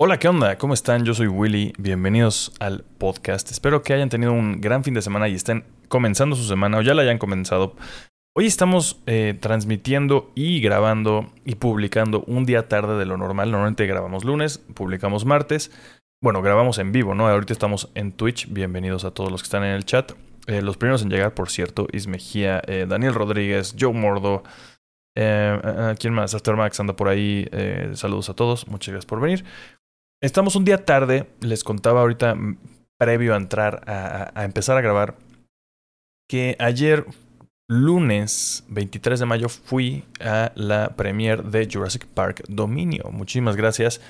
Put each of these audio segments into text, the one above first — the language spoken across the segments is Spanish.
Hola, ¿qué onda? ¿Cómo están? Yo soy Willy. Bienvenidos al podcast. Espero que hayan tenido un gran fin de semana y estén comenzando su semana o ya la hayan comenzado. Hoy estamos eh, transmitiendo y grabando y publicando un día tarde de lo normal. Normalmente grabamos lunes, publicamos martes. Bueno, grabamos en vivo, ¿no? Ahorita estamos en Twitch. Bienvenidos a todos los que están en el chat. Eh, los primeros en llegar, por cierto, Is Mejía, eh, Daniel Rodríguez, Joe Mordo. ¿Quién más? After Max anda por ahí. saludos a todos. Muchas gracias por venir. Estamos un día tarde, les contaba ahorita mm, previo a entrar a, empezar a grabar, que ayer lunes 23 de mayo fui a la premiere de Jurassic Park Dominio. Muchísimas gracias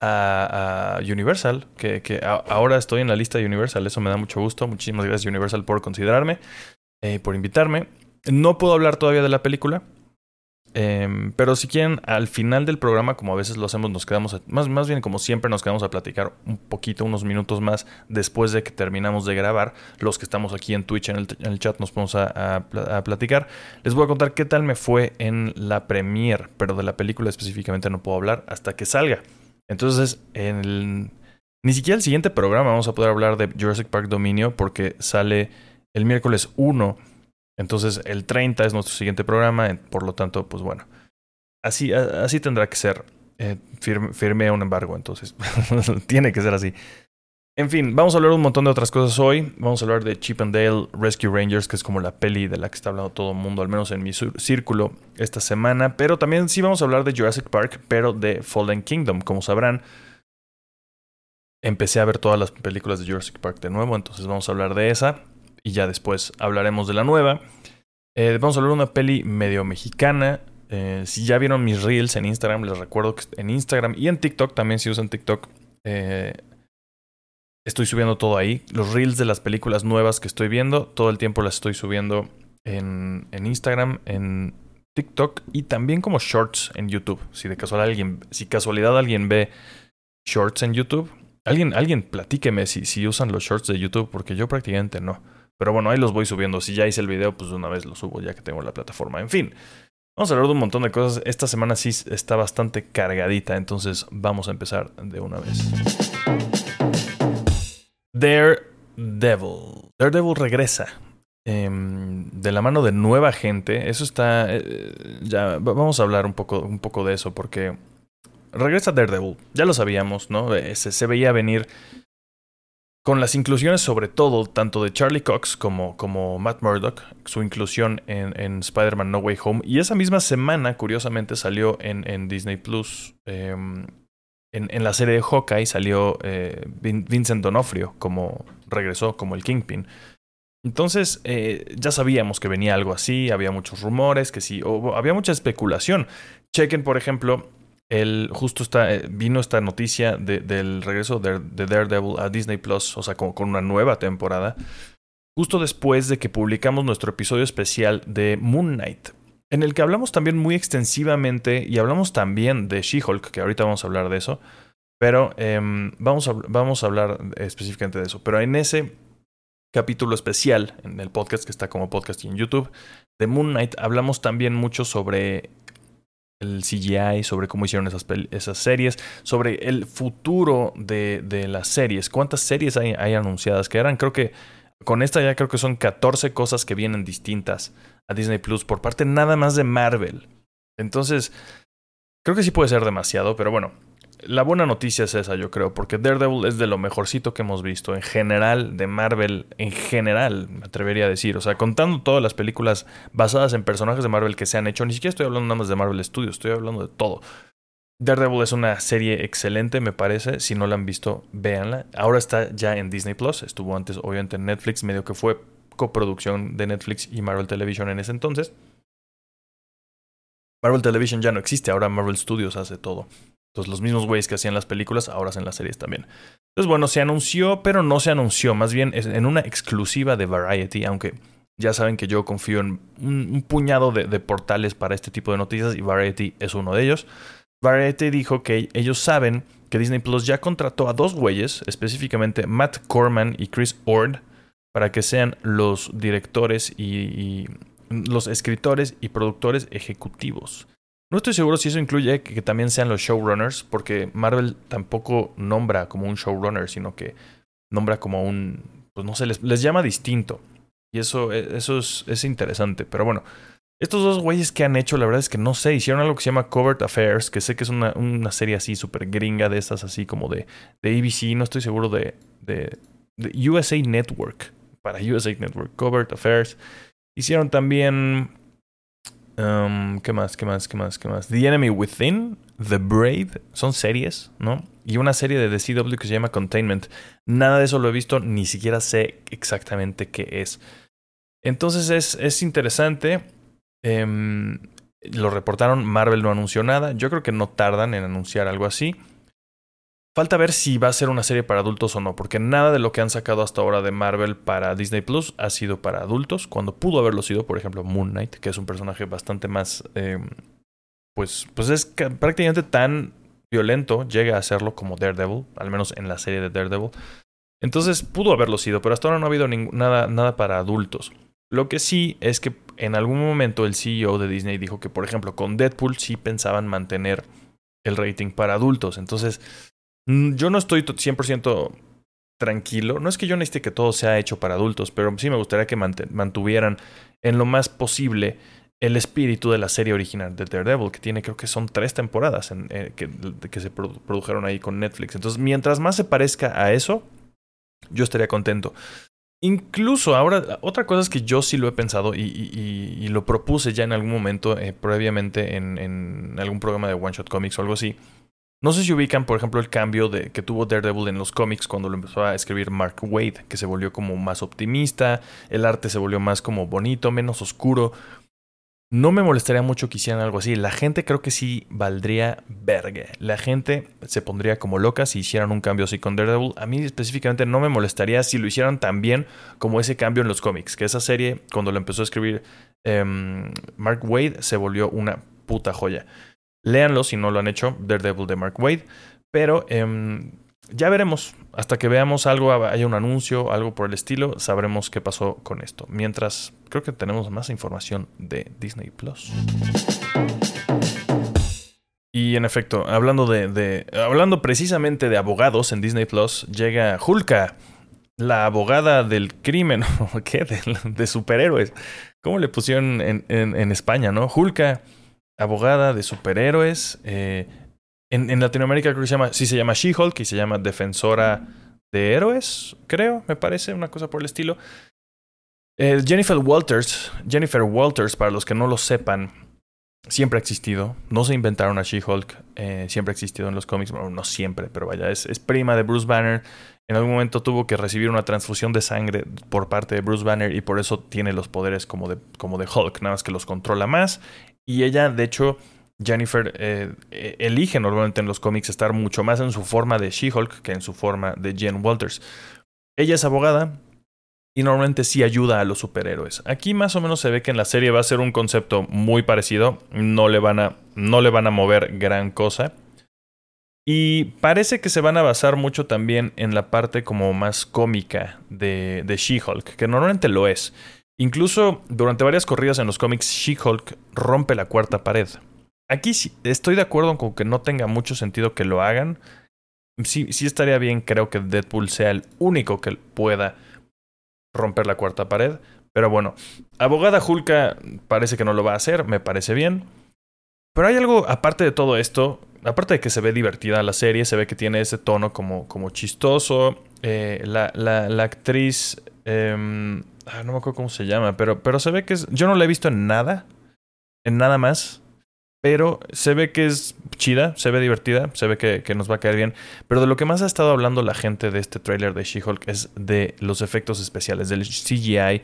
a, Universal, que, ahora estoy en la lista de Universal, eso me da mucho gusto. Muchísimas gracias Universal por considerarme, eh, por invitarme. No puedo hablar todavía de la película, Em, pero si quieren, al final del programa, como a veces lo hacemos, nos quedamos, más, más bien como siempre, nos quedamos a platicar un poquito, unos minutos más después de que terminamos de grabar. Los que estamos aquí en Twitch, en el, chat, nos vamos a, platicar. Les voy a contar qué tal me fue en la premiere, pero de la película específicamente no puedo hablar hasta que salga. Entonces, en el, ni siquiera el siguiente programa vamos a poder hablar de Jurassic Park Dominio porque sale el miércoles 1 entonces el 30 es nuestro siguiente programa, por lo tanto, pues bueno, así, así tendrá que ser. Eh, firme, un embargo, entonces tiene que ser así. En fin, vamos a hablar un montón de otras cosas hoy. Vamos a hablar de Chip and Dale Rescue Rangers, que es como la peli de la que está hablando todo el mundo, al menos en mi círculo esta semana. Pero también sí vamos a hablar de Jurassic Park, pero de Fallen Kingdom. Como sabrán, empecé a ver todas las películas de Jurassic Park de nuevo, entonces vamos a hablar de esa y ya después hablaremos de la nueva. Eh, vamos a hablar de una peli medio mexicana. Eh, si ya vieron mis reels en Instagram, les recuerdo que en Instagram y en TikTok, también si usan TikTok, eh, estoy subiendo todo ahí. Los reels de las películas nuevas que estoy viendo, todo el tiempo las estoy subiendo en, en Instagram, en TikTok y también como shorts en YouTube. Si de casualidad alguien, si casualidad alguien ve shorts en YouTube, alguien, alguien platíqueme si, si usan los shorts de YouTube, porque yo prácticamente no. Pero bueno, ahí los voy subiendo. Si ya hice el video, pues una vez lo subo ya que tengo la plataforma. En fin, vamos a hablar de un montón de cosas. Esta semana sí está bastante cargadita, entonces vamos a empezar de una vez. Daredevil. Daredevil regresa. Em, de la mano de nueva gente. Eso está. Eh, ya vamos a hablar un poco, un poco de eso porque regresa Daredevil. Ya lo sabíamos, ¿no? Eh, se veía venir con las inclusiones sobre todo tanto de Charlie Cox como, Matt Murdock, su inclusión en, Spider-Man No Way Home, y esa misma semana, curiosamente, salió en, Disney Plus, em, en, la serie de Hawkeye salió eh, Vincent Donofrio, como regresó como el Kingpin. Entonces, eh, ya sabíamos que venía algo así, había muchos rumores, que sí, había mucha especulación. Chequen, por ejemplo, el, justo está, eh, vino esta noticia del regreso de, Daredevil a Disney Plus, o sea, con una nueva temporada, justo después de que publicamos nuestro episodio especial de Moon Knight, en el que hablamos también muy extensivamente y hablamos también de She-Hulk, que ahorita vamos a hablar de eso, pero em, vamos, a, vamos a hablar específicamente de eso. Pero en ese capítulo especial, en el podcast que está como podcast y en YouTube, de Moon Knight, hablamos también mucho sobre el CGI, sobre cómo hicieron esas, esas series, sobre el futuro de, de, las series. ¿Cuántas series hay, hay anunciadas que eran? Creo que con esta ya creo que son 14 cosas que vienen distintas a Disney Plus por parte nada más de Marvel. Entonces, creo que sí puede ser demasiado, pero bueno, la buena noticia es esa, yo creo, porque Daredevil es de lo mejorcito que hemos visto en general de Marvel, en general, me atrevería a decir. O sea, contando todas las películas basadas en personajes de Marvel que se han hecho, ni siquiera estoy hablando nada más de Marvel Studios, estoy hablando de todo. Daredevil es una serie excelente, me parece. Si no la han visto, véanla. Ahora está ya en Disney Plus. Estuvo antes, obviamente, en Netflix, medio que fue coproducción de Netflix y Marvel Television en ese entonces. Marvel Television ya no existe, ahora Marvel Studios hace todo. Entonces los mismos güeyes que hacían las películas ahora hacen las series también. Entonces bueno, se anunció, pero no se anunció, más bien en una exclusiva de Variety, aunque ya saben que yo confío en un, puñado de, portales para este tipo de noticias y Variety es uno de ellos. Variety dijo que ellos saben que Disney Plus ya contrató a dos güeyes, específicamente Matt Corman y Chris Ord, para que sean los directores y los escritores y productores ejecutivos No estoy seguro si eso incluye que, también sean los showrunners, porque Marvel tampoco nombra como un showrunner, sino que nombra como un, pues no sé, les, les llama distinto. Y eso, e, eso es, es interesante. Pero bueno, estos dos güeyes que han hecho, la verdad es que no sé, hicieron algo que se llama Covert Affairs, que sé que es una, una serie así súper gringa de estas, así como de, de ABC, no estoy seguro de, de, de USA Network, para USA Network, Covert Affairs. Hicieron también Um, ¿Qué más? ¿Qué más? ¿Qué más? ¿Qué más? The Enemy Within, The Brave, son series, ¿no? Y una serie de The CW que se llama Containment. Nada de eso lo he visto, ni siquiera sé exactamente qué es. Entonces es, es interesante. Em, lo reportaron, Marvel no anunció nada. Yo creo que no tardan en anunciar algo así. Falta ver si va a ser una serie para adultos o no, porque nada de lo que han sacado hasta ahora de Marvel para Disney Plus ha sido para adultos, cuando pudo haberlo sido, por ejemplo, Moon Knight, que es un personaje bastante más, eh, pues, pues es prácticamente tan violento, llega a serlo como Daredevil, al menos en la serie de Daredevil. Entonces pudo haberlo sido, pero hasta ahora no ha habido nada, nada para adultos. Lo que sí es que en algún momento el CEO de Disney dijo que, por ejemplo, con Deadpool sí pensaban mantener el rating para adultos. Entonces, yo no estoy 100% tranquilo. No es que yo necesite que todo sea hecho para adultos, pero sí me gustaría que mantuvieran en lo más posible el espíritu de la serie original de Daredevil, que tiene creo que son tres temporadas eh, que, se produjeron ahí con Netflix. Entonces, mientras más se parezca a eso, yo estaría contento. Incluso ahora, otra cosa es que yo sí lo he pensado y, y, lo propuse ya en algún momento, eh, previamente en, en algún programa de One Shot Comics o algo así no sé si ubican, por ejemplo, el cambio de, que tuvo Daredevil en los cómics cuando lo empezó a escribir Mark Wade, que se volvió como más optimista, el arte se volvió más como bonito, menos oscuro. No me molestaría mucho que hicieran algo así. La gente creo que sí valdría verga. La gente se pondría como loca si hicieran un cambio así con Daredevil. A mí específicamente no me molestaría si lo hicieran tan bien como ese cambio en los cómics. Que esa serie, cuando lo empezó a escribir em, Mark Wade, se volvió una puta joya. Léanlo si no lo han hecho, Daredevil de Mark Wade. Pero em, ya veremos. Hasta que veamos algo, haya un anuncio, algo por el estilo, sabremos qué pasó con esto. Mientras, creo que tenemos más información de Disney Plus. Y en efecto, hablando de, hablando precisamente de abogados en Disney Plus, llega Hulka, la abogada del crimen, ¿qué? De, superhéroes. ¿Cómo le pusieron en, en, en España, no? Hulka abogada de superhéroes. Eh, en, Latinoamérica creo que se llama, sí se llama She-Hulk y se llama Defensora de Héroes, creo, me parece, una cosa por el estilo. Eh, Jennifer Walters, Jennifer Walters, para los que no lo sepan, siempre ha existido. No se inventaron a She-Hulk, eh, siempre ha existido en los cómics. Bueno, no siempre, pero vaya, es, es, prima de Bruce Banner. En algún momento tuvo que recibir una transfusión de sangre por parte de Bruce Banner y por eso tiene los poderes como de, como de Hulk, nada más que los controla más y ella, de hecho, Jennifer eh, eh, elige normalmente en los cómics estar mucho más en su forma de She-Hulk que en su forma de Jen Walters. Ella es abogada y normalmente sí ayuda a los superhéroes. Aquí más o menos se ve que en la serie va a ser un concepto muy parecido. No le van a, no le van a mover gran cosa. Y parece que se van a basar mucho también en la parte como más cómica de, de She-Hulk, que normalmente lo es. Incluso durante varias corridas en los cómics, She-Hulk rompe la cuarta pared. Aquí sí, estoy de acuerdo con que no tenga mucho sentido que lo hagan. Sí, sí estaría bien, creo que Deadpool sea el único que pueda romper la cuarta pared. Pero bueno, Abogada Hulka parece que no lo va a hacer, me parece bien. Pero hay algo, aparte de todo esto, aparte de que se ve divertida la serie, se ve que tiene ese tono como, como chistoso. Eh, la, la, la, actriz em, Ah, no me acuerdo cómo se llama, pero, pero se ve que es. Yo no la he visto en nada. En nada más. Pero se ve que es chida, se ve divertida, se ve que, que, nos va a caer bien. Pero de lo que más ha estado hablando la gente de este tráiler de She-Hulk es de los efectos especiales, del CGI,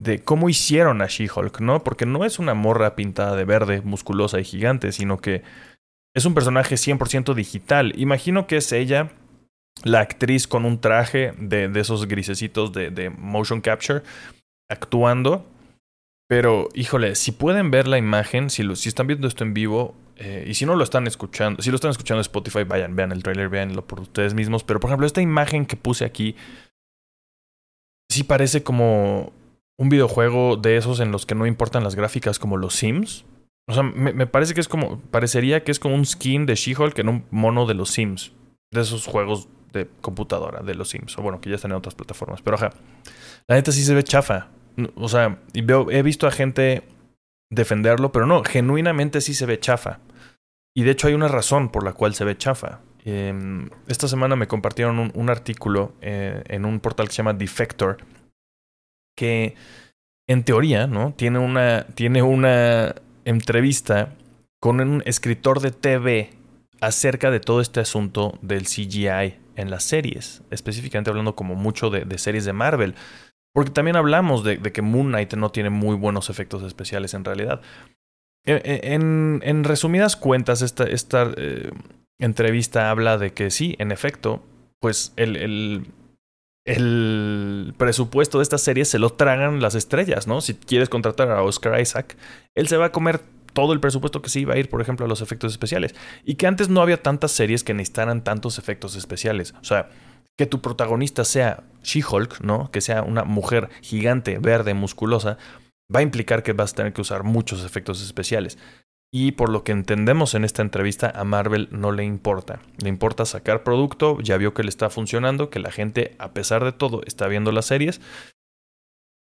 de cómo hicieron a She-Hulk, ¿no? Porque no es una morra pintada de verde, musculosa y gigante, sino que es un personaje 100% digital. Imagino que es ella la actriz con un traje de, de esos grisecitos de, de, motion capture actuando. Pero, híjole, si pueden ver la imagen, si, lo, si están viendo esto en vivo, eh, y si no lo están escuchando, si lo están escuchando en Spotify, vayan, vean el trailer, veanlo por ustedes mismos. Pero, por ejemplo, esta imagen que puse aquí, sí parece como un videojuego de esos en los que no importan las gráficas como los Sims. O sea, me, parece que es como. Parecería que es como un skin de She-Hulk en un mono de los Sims. De esos juegos de computadora de los Sims. O bueno, que ya están en otras plataformas. Pero ajá. La neta sí se ve chafa. O sea, veo, he visto a gente defenderlo, pero no, genuinamente sí se ve chafa. Y de hecho hay una razón por la cual se ve chafa. Em, esta semana me compartieron un, artículo eh, en un portal que se llama Defector, que en teoría, ¿no? Tiene una, tiene una entrevista con un escritor de TV acerca de todo este asunto del CGI en las series, específicamente hablando como mucho de, series de Marvel, porque también hablamos de, que Moon Knight no tiene muy buenos efectos especiales en realidad. E, e, en, resumidas cuentas, esta, esta eh, entrevista habla de que sí, en efecto, pues el, el, el, presupuesto de esta serie se lo tragan las estrellas, ¿no? Si quieres contratar a Oscar Isaac, él se va a comer todo el presupuesto que se iba a ir, por ejemplo, a los efectos especiales. Y que antes no había tantas series que necesitaran tantos efectos especiales. O sea, que tu protagonista sea She-Hulk, ¿no? Que sea una mujer gigante, verde, musculosa, va a implicar que vas a tener que usar muchos efectos especiales. Y por lo que entendemos en esta entrevista, a Marvel no le importa. Le importa sacar producto, ya vio que le está funcionando, que la gente, a pesar de todo, está viendo las series.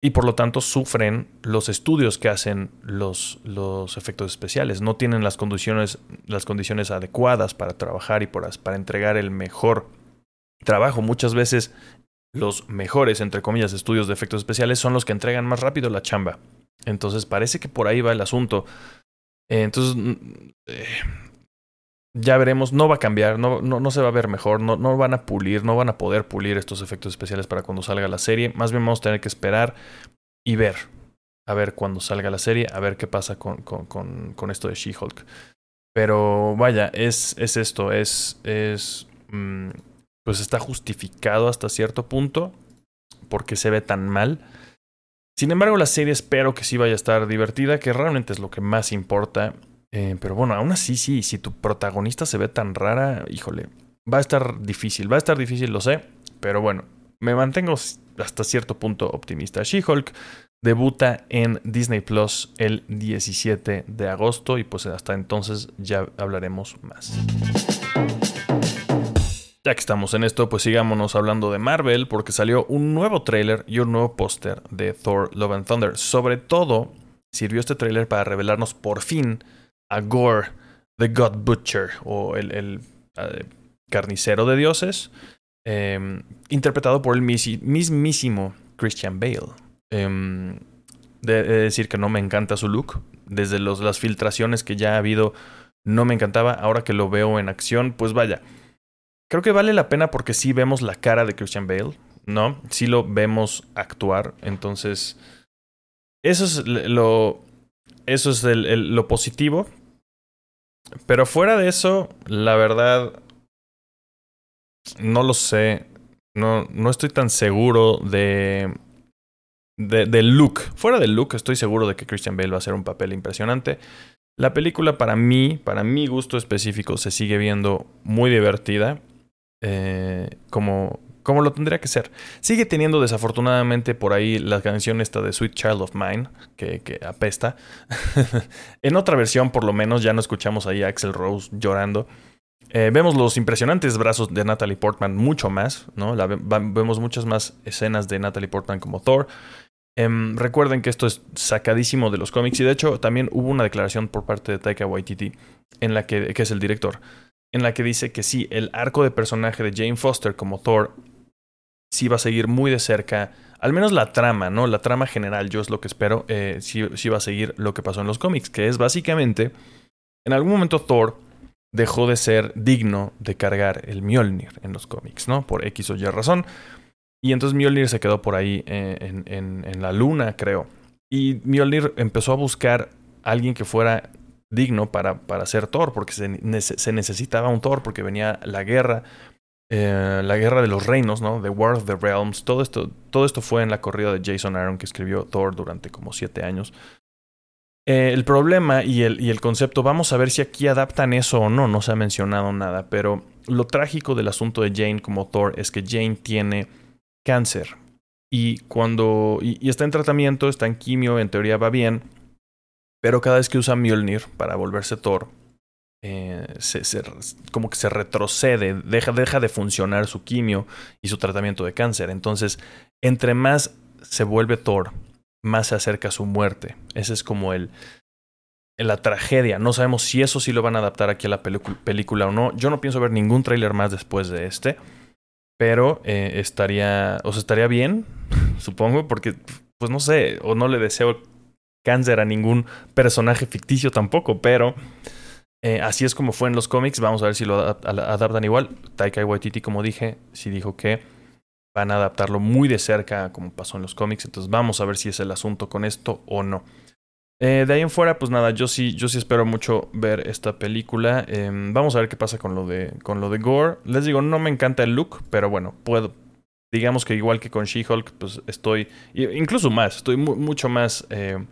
Y por lo tanto sufren los estudios que hacen los, los efectos especiales. No tienen las condiciones, las condiciones adecuadas para trabajar y para, para entregar el mejor trabajo. Muchas veces los mejores, entre comillas, estudios de efectos especiales son los que entregan más rápido la chamba. Entonces parece que por ahí va el asunto. Entonces, eh, ya veremos, no va a cambiar, no, no, no se va a ver mejor, no, no, van a pulir, no van a poder pulir estos efectos especiales para cuando salga la serie. Más bien vamos a tener que esperar y ver, a ver cuando salga la serie, a ver qué pasa con, con, con, esto de She-Hulk. Pero vaya, es, es esto, es, es, mm, pues está justificado hasta cierto punto porque se ve tan mal. Sin embargo, la serie espero que sí vaya a estar divertida, que realmente es lo que más importa. Eh, pero bueno, aún así, sí, si tu protagonista se ve tan rara, híjole, va a estar difícil, va a estar difícil, lo sé. Pero bueno, me mantengo hasta cierto punto optimista. She-Hulk debuta en Disney Plus el 17 de agosto y pues hasta entonces ya hablaremos más. Ya que estamos en esto, pues sigámonos hablando de Marvel, porque salió un nuevo tráiler y un nuevo póster de Thor Love and Thunder. Sobre todo, sirvió este tráiler para revelarnos por fin a Gore, the God Butcher, o el, eh, carnicero de dioses, em, interpretado por el mismísimo Christian Bale. Em, de, decir que no me encanta su look. Desde las filtraciones que ya ha habido, no me encantaba. Ahora que lo veo en acción, pues vaya Creo que vale la pena porque sí vemos la cara de Christian Bale, ¿no? Sí lo vemos actuar. Entonces, eso es lo, eso es lo positivo. Pero fuera de eso, la verdad, no lo sé. No, no estoy tan seguro de, de, del look. Fuera del look, estoy seguro de que Christian Bale va a hacer un papel impresionante. La película para mí, para mi gusto específico, se sigue viendo muy divertida. Eh, como, como lo tendría que ser. Sigue teniendo desafortunadamente por ahí la canción esta de Sweet Child of Mine, que, que apesta. en otra versión, por lo menos, ya no escuchamos ahí a Axel Rose llorando. Eh, vemos los impresionantes brazos de Natalie Portman mucho más, ¿no? vemos muchas más escenas de Natalie Portman como Thor. Em, recuerden que esto es sacadísimo de los cómics y de hecho también hubo una declaración por parte de Taika Waititi, en la que, que es el director, en la que dice que sí, el arco de personaje de Jane Foster como Thor sí va a seguir muy de cerca, al menos la trama, ¿no? La trama general, yo es lo que espero, eh, sí, va a seguir lo que pasó en los cómics, que es básicamente, en algún momento Thor dejó de ser digno de cargar el Mjolnir en los cómics, ¿no? Por X o Y razón. Y entonces Mjolnir se quedó por ahí eh, en, la luna, creo. Y Mjolnir empezó a buscar a alguien que fuera digno para, para ser Thor, porque se, necesitaba un Thor, porque venía la guerra, eh, la guerra de los reinos, ¿no? The War of the Realms. Todo esto, todo esto fue en la corrida de Jason Aaron que escribió Thor durante como siete años. Eh, el problema y el, y el concepto, vamos a ver si aquí adaptan eso o no, no se ha mencionado nada, pero lo trágico del asunto de Jane como Thor es que Jane tiene cáncer. Y cuando. y está en tratamiento, está en quimio, en teoría va bien Pero cada vez que usa Mjolnir para volverse Thor, eh, se, como que se retrocede, deja, deja de funcionar su quimio y su tratamiento de cáncer. Entonces, entre más se vuelve Thor, más se acerca a su muerte. Ese es como el, la tragedia. No sabemos si eso sí lo van a adaptar aquí a la película o no. Yo no pienso ver ningún tráiler más después de este. Pero eh, estaría, o sea, estaría bien, supongo, porque, pues no sé, o no le deseo cáncer a ningún personaje ficticio tampoco, pero eh, así es como fue en los cómics. Vamos a ver si lo adaptan igual. Taika Waititi, como dije, sí dijo que van a adaptarlo muy de cerca como pasó en los cómics. Entonces vamos a ver si es el asunto con esto o no. Eh, de ahí en fuera, pues nada, yo sí, yo sí espero mucho ver esta película. Em, vamos a ver qué pasa con lo de, con lo de Gore. Les digo, no me encanta el look, pero bueno, puedo. Digamos que igual que con She-Hulk, pues estoy. Incluso más, estoy mucho más. Eh,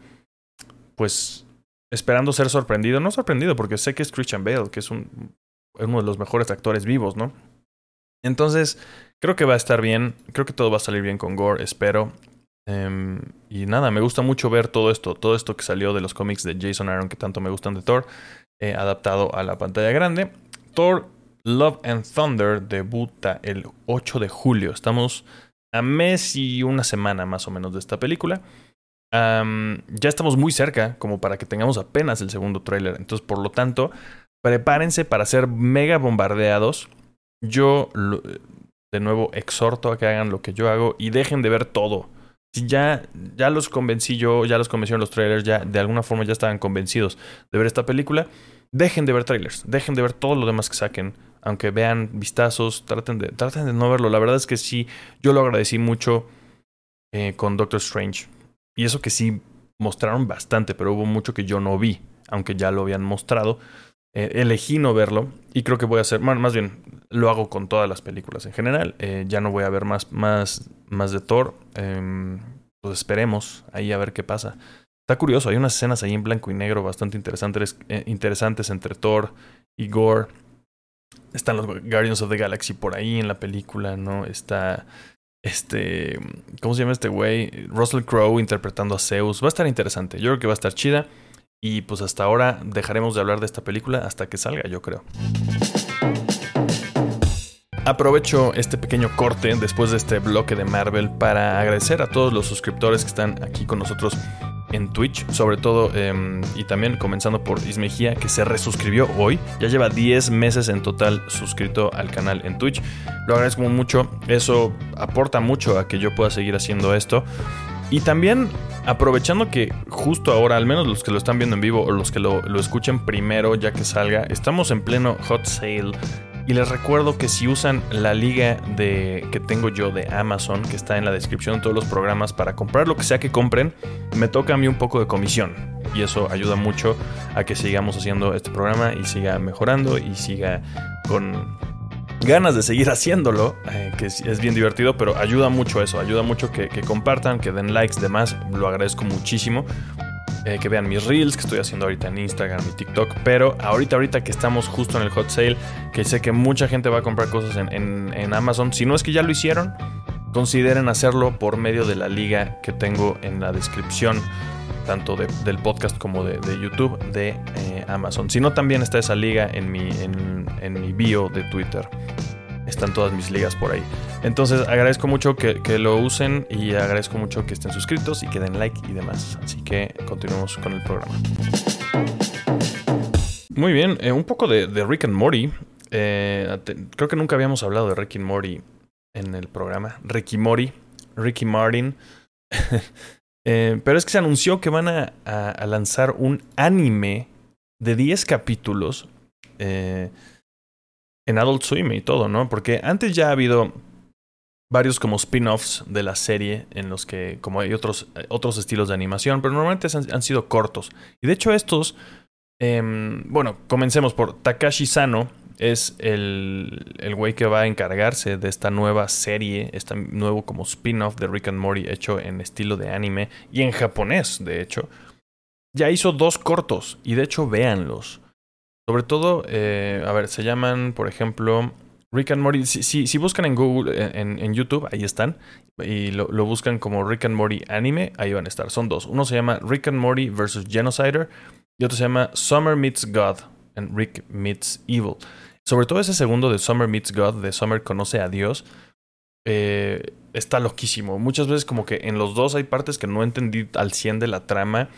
pues. Esperando ser sorprendido. No sorprendido, porque sé que es Christian Bale, que es un, uno de los mejores actores vivos, ¿no? Entonces, creo que va a estar bien. Creo que todo va a salir bien con Gore, espero. Em, y nada, me gusta mucho ver todo esto, todo esto que salió de los cómics de Jason Aaron que tanto me gustan de Thor, eh, adaptado a la pantalla grande. Thor Love and Thunder debuta el 8 de julio. Estamos a mes y una semana más o menos de esta película. Ya estamos muy cerca como para que tengamos apenas el segundo tráiler. Entonces, por lo tanto, prepárense para ser mega bombardeados. Yo, de nuevo, exhorto a que hagan lo que yo hago y dejen de ver todo ya, ya los convencí yo, ya los convencieron los trailers, ya de alguna forma ya estaban convencidos de ver esta película, dejen de ver trailers, dejen de ver todo lo demás que saquen, aunque vean vistazos, traten de, traten de no verlo. La verdad es que sí, yo lo agradecí mucho eh, con Doctor Strange. Y eso que sí mostraron bastante, pero hubo mucho que yo no vi, aunque ya lo habían mostrado. Eh, elegí no verlo y creo que voy a hacer, bueno, más bien lo hago con todas las películas en general. Eh, ya no voy a ver más, más, más de Thor. Em, pues esperemos ahí a ver qué pasa. Está curioso, hay unas escenas ahí en blanco y negro bastante interesantes, eh, interesantes entre Thor y Gore. Están los Guardians of the Galaxy por ahí en la película, ¿no? Está este, ¿cómo se llama este güey? Russell Crowe interpretando a Zeus. Va a estar interesante. Yo creo que va a estar chida. Y pues hasta ahora dejaremos de hablar de esta película hasta que salga, yo creo. Aprovecho este pequeño corte después de este bloque de Marvel para agradecer a todos los suscriptores que están aquí con nosotros en Twitch, sobre todo em, y también comenzando por Ismejía que se resuscribió hoy, ya lleva 10 meses en total suscrito al canal en Twitch. Lo agradezco mucho, eso aporta mucho a que yo pueda seguir haciendo esto. Y también aprovechando que justo ahora, al menos los que lo están viendo en vivo o los que lo, escuchen primero ya que salga, estamos en pleno hot sale. Y les recuerdo que si usan la liga de, que tengo yo de Amazon, que está en la descripción de todos los programas, para comprar lo que sea que compren, me toca a mí un poco de comisión. Y eso ayuda mucho a que sigamos haciendo este programa y siga mejorando y siga con ganas de seguir haciéndolo, eh, que es, bien divertido, pero ayuda mucho eso, ayuda mucho que, compartan, que den likes, demás, lo agradezco muchísimo. Eh, que vean mis reels que estoy haciendo ahorita en Instagram y TikTok, pero ahorita, ahorita que estamos justo en el hot sale, que sé que mucha gente va a comprar cosas en, en Amazon, si no es que ya lo hicieron, consideren hacerlo por medio de la liga que tengo en la descripción tanto del podcast como de, YouTube de eh, Amazon. Si no, también está esa liga en mi, en, mi bio de Twitter. Están todas mis ligas por ahí. Entonces agradezco mucho que, lo usen y agradezco mucho que estén suscritos y que den like y demás. Así que continuemos con el programa. Muy bien, eh, un poco de, Rick and Morty. Eh, creo que nunca habíamos hablado de Rick and Morty en el programa. Ricky Morty, Ricky Martin. Eh, pero es que se anunció que van a, lanzar un anime de 10 capítulos eh, en Adult Swim y todo, ¿no? Porque antes ya ha habido varios como spin-offs de la serie en los que como hay otros, otros estilos de animación, pero normalmente han, sido cortos. Y de hecho estos, em, bueno, comencemos por Takashi Sano, es el, el güey que va a encargarse de esta nueva serie, este nuevo como spin-off de Rick and Morty hecho en estilo de anime y en japonés, de hecho. Ya hizo dos cortos y de hecho véanlos. Sobre todo, eh, a ver, se llaman, por ejemplo, Rick and Morty, si, si, buscan en Google, en, en, YouTube, ahí están. Y lo, lo, buscan como Rick and Morty anime, ahí van a estar. Son dos. Uno se llama Rick and Morty vs. Genocider y otro se llama Summer Meets God and Rick Meets Evil. Sobre todo ese segundo de Summer Meets God, de Summer conoce a Dios, eh, está loquísimo. Muchas veces como que en los dos hay partes que no entendí al 100 de la trama.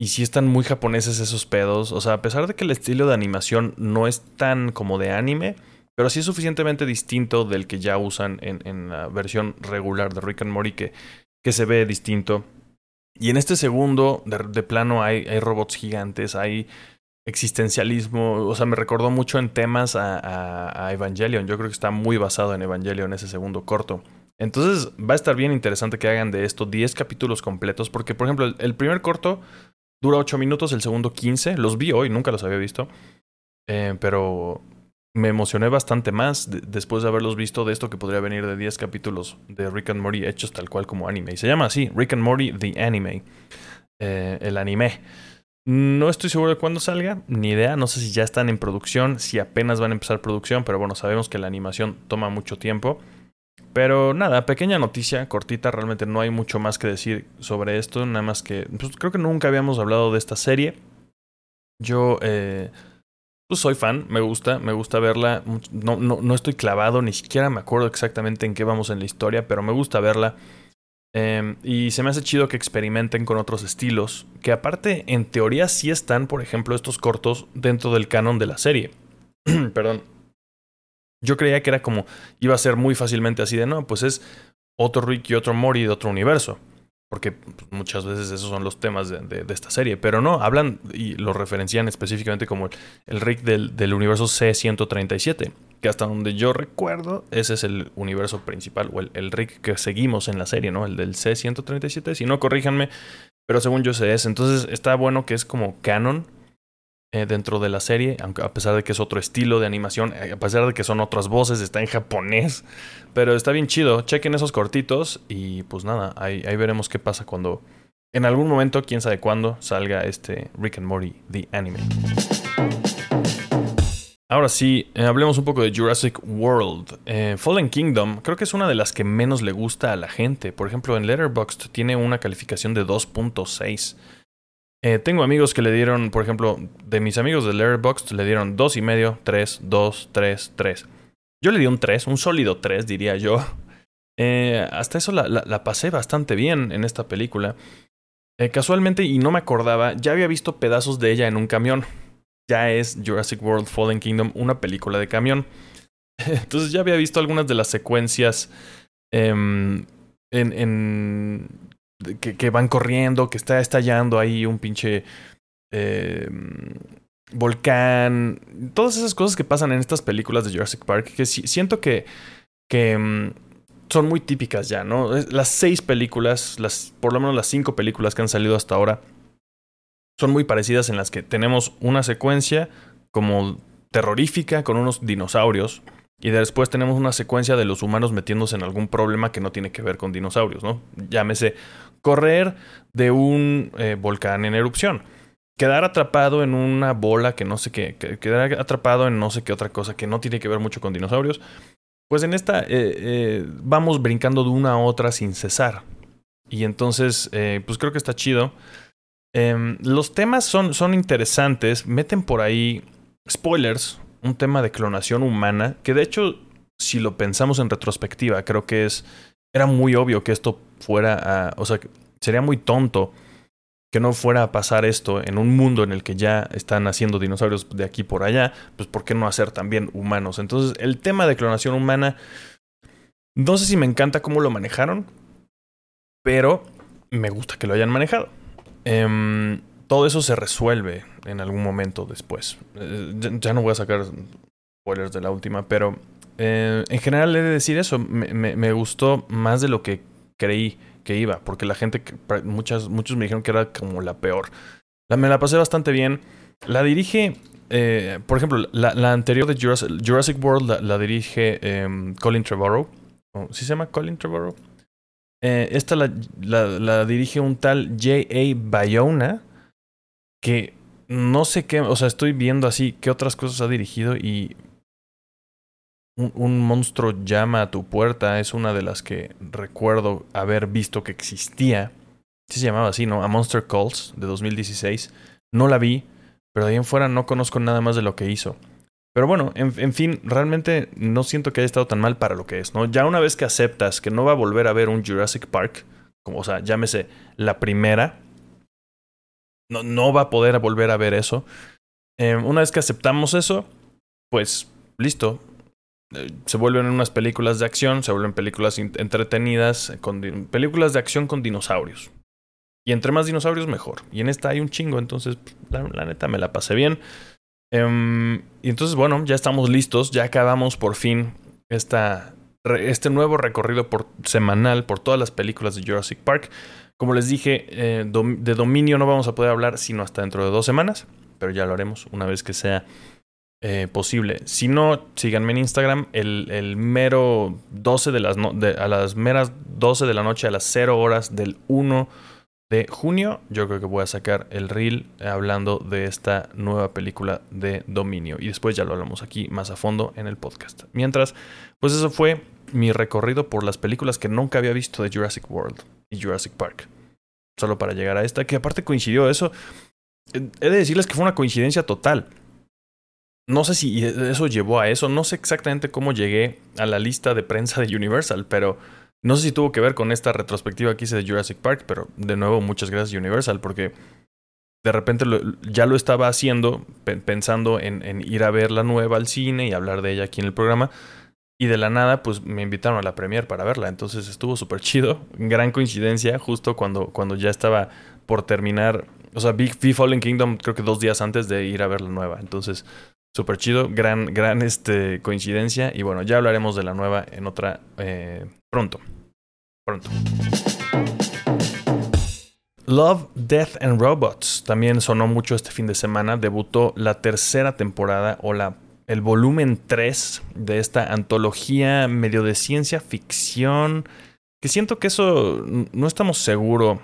Y sí están muy japoneses esos pedos. O sea, a pesar de que el estilo de animación no es tan como de anime, pero sí es suficientemente distinto del que ya usan en, en la versión regular de Rick and Morty que, que se ve distinto. Y en este segundo, de, plano, hay, hay, robots gigantes, hay existencialismo. O sea, me recordó mucho en temas a, a, Evangelion. Yo creo que está muy basado en Evangelion ese segundo corto. Entonces va a estar bien interesante que hagan de esto 10 capítulos completos. Porque, por ejemplo, el, primer corto dura 8 minutos, el segundo 15. Los vi hoy, nunca los había visto. Eh, pero me emocioné bastante más después de haberlos visto de esto que podría venir de 10 capítulos de Rick and Morty hechos tal cual como anime. Y se llama así, Rick and Morty The Anime. Eh, el anime. No estoy seguro de cuándo salga, ni idea. No sé si ya están en producción, si apenas van a empezar producción, pero bueno, sabemos que la animación toma mucho tiempo. Pero nada, pequeña noticia, cortita, realmente no hay mucho más que decir sobre esto, nada más que pues, creo que nunca habíamos hablado de esta serie. Yo eh, pues soy fan, me gusta, me gusta verla. No, no, no estoy clavado, ni siquiera me acuerdo exactamente en qué vamos en la historia, pero me gusta verla. Em, y se me hace chido que experimenten con otros estilos, que aparte en teoría sí están, por ejemplo, estos cortos dentro del canon de la serie. Perdón. Yo creía que era como, iba a ser muy fácilmente así de, no, pues es otro Rick y otro Mori de otro universo porque pues, muchas veces esos son los temas de, esta serie, pero no, hablan y lo referencian específicamente como el, Rick del, del, universo C137, que hasta donde yo recuerdo, ese es el universo principal, o el, el Rick que seguimos en la serie, ¿no? El del C137, si no, corríjanme, pero según yo sé es, entonces está bueno que es como canon eh, dentro de la serie, a pesar de que es otro estilo de animación, eh, a pesar de que son otras voces, está en japonés, pero está bien chido. Chequen esos cortitos y pues nada, ahí, ahí veremos qué pasa cuando en algún momento, quién sabe cuándo, salga este Rick and Morty, The Anime. Ahora sí, eh, hablemos un poco de Jurassic World. Fallen Kingdom creo que es una de las que menos le gusta a la gente. Por ejemplo, en Letterboxd tiene una calificación de 2.6. Eh, tengo amigos que le dieron, por ejemplo, de mis amigos de Letterboxd le dieron dos y medio, tres, dos, tres, tres. Yo le di un 3, un sólido 3, diría yo. Eh, hasta eso la, pasé bastante bien en esta película. Eh, casualmente, y no me acordaba, ya había visto pedazos de ella en un camión. Ya es Jurassic World Fallen Kingdom, una película de camión. Entonces ya había visto algunas de las secuencias em, en, en que, van corriendo, que está estallando ahí un pinche eh, volcán. Todas esas cosas que pasan en estas películas de Jurassic Park, que siento que, que mm, son muy típicas ya, ¿no? Las seis películas, las, por lo menos las cinco películas que han salido hasta ahora, son muy parecidas en las que tenemos una secuencia como terrorífica con unos dinosaurios y después tenemos una secuencia de los humanos metiéndose en algún problema que no tiene que ver con dinosaurios, ¿no? Llámese correr de un eh, volcán en erupción, quedar atrapado en una bola que no sé qué, quedar atrapado en no sé qué otra cosa que no tiene que ver mucho con dinosaurios. Pues en esta eh, eh, vamos brincando de una a otra sin cesar. Y entonces, pues creo que está chido. Em, los temas son, son interesantes, meten por ahí spoilers, un tema de clonación humana, que de hecho, si lo pensamos en retrospectiva, creo que es. Era muy obvio que esto fuera a. O sea, sería muy tonto que no fuera a pasar esto en un mundo en el que ya están haciendo dinosaurios de aquí por allá, pues ¿por qué no hacer también humanos? Entonces, el tema de clonación humana, no sé si me encanta cómo lo manejaron, pero me gusta que lo hayan manejado. Eh, todo eso se resuelve en algún momento después. Eh, ya, no voy a sacar spoilers de la última, pero eh, en general he de decir eso. Me, gustó más de lo que creí que iba, porque la gente, muchas, muchos me dijeron que era como la peor. La, me la pasé bastante bien. La dirige, eh, por ejemplo, la, anterior de Jurassic, World la, dirige em, Colin Trevorrow. ¿Sí se llama Colin Trevorrow? esta la, la, dirige un tal J.A. Bayona que no sé qué, o sea, estoy viendo así qué otras cosas ha dirigido y un, monstruo llama a tu puerta es una de las que recuerdo haber visto que existía. Sí se llamaba así, ¿no? A Monster Calls de 2016. No la vi, pero de ahí en fuera no conozco nada más de lo que hizo. Pero bueno, en, fin, realmente no siento que haya estado tan mal para lo que es, ¿no? Ya una vez que aceptas que no va a volver a ver un Jurassic Park, como, o sea, llámese la primera, no, no va a poder volver a ver eso. Eh, una vez que aceptamos eso, pues listo, eh, se vuelven unas películas de acción, se vuelven películas entretenidas, con películas de acción con dinosaurios. Y entre más dinosaurios, mejor. Y en esta hay un chingo, entonces la, neta me la pasé bien. Em, y entonces, bueno, ya estamos listos, ya acabamos por fin esta, este nuevo recorrido por, semanal por todas las películas de Jurassic Park. Como les dije, eh, de dominio no vamos a poder hablar sino hasta dentro de dos semanas, pero ya lo haremos una vez que sea eh, posible. Si no, síganme en Instagram. El, el mero 12 de las a las meras 12 de la noche, a las 0 horas del 1 de junio, yo creo que voy a sacar el reel hablando de esta nueva película de Dominio. Y después ya lo hablamos aquí más a fondo en el podcast. Mientras, pues eso fue mi recorrido por las películas que nunca había visto de Jurassic World y Jurassic Park. Solo para llegar a esta, que aparte coincidió eso. He de decirles que fue una coincidencia total no sé si eso llevó a eso, no sé exactamente cómo llegué a la lista de prensa de Universal, pero no sé si tuvo que ver con esta retrospectiva que hice de Jurassic Park, pero de nuevo muchas gracias Universal porque de repente ya lo estaba haciendo pensando en, ir a ver la nueva al cine y hablar de ella aquí en el programa. Y de la nada, pues me invitaron a la premier para verla. Entonces estuvo súper chido. Gran coincidencia, justo cuando, cuando ya estaba por terminar. O sea, vi, vi Fallen Kingdom creo que dos días antes de ir a ver la nueva. Entonces Súper chido, gran, gran este, coincidencia. Y bueno, ya hablaremos de la nueva en otra eh, pronto. Pronto. Love, Death and Robots también sonó mucho este fin de semana. Debutó la tercera temporada o la, el volumen 3 de esta antología medio de ciencia ficción. Que siento que eso no estamos seguros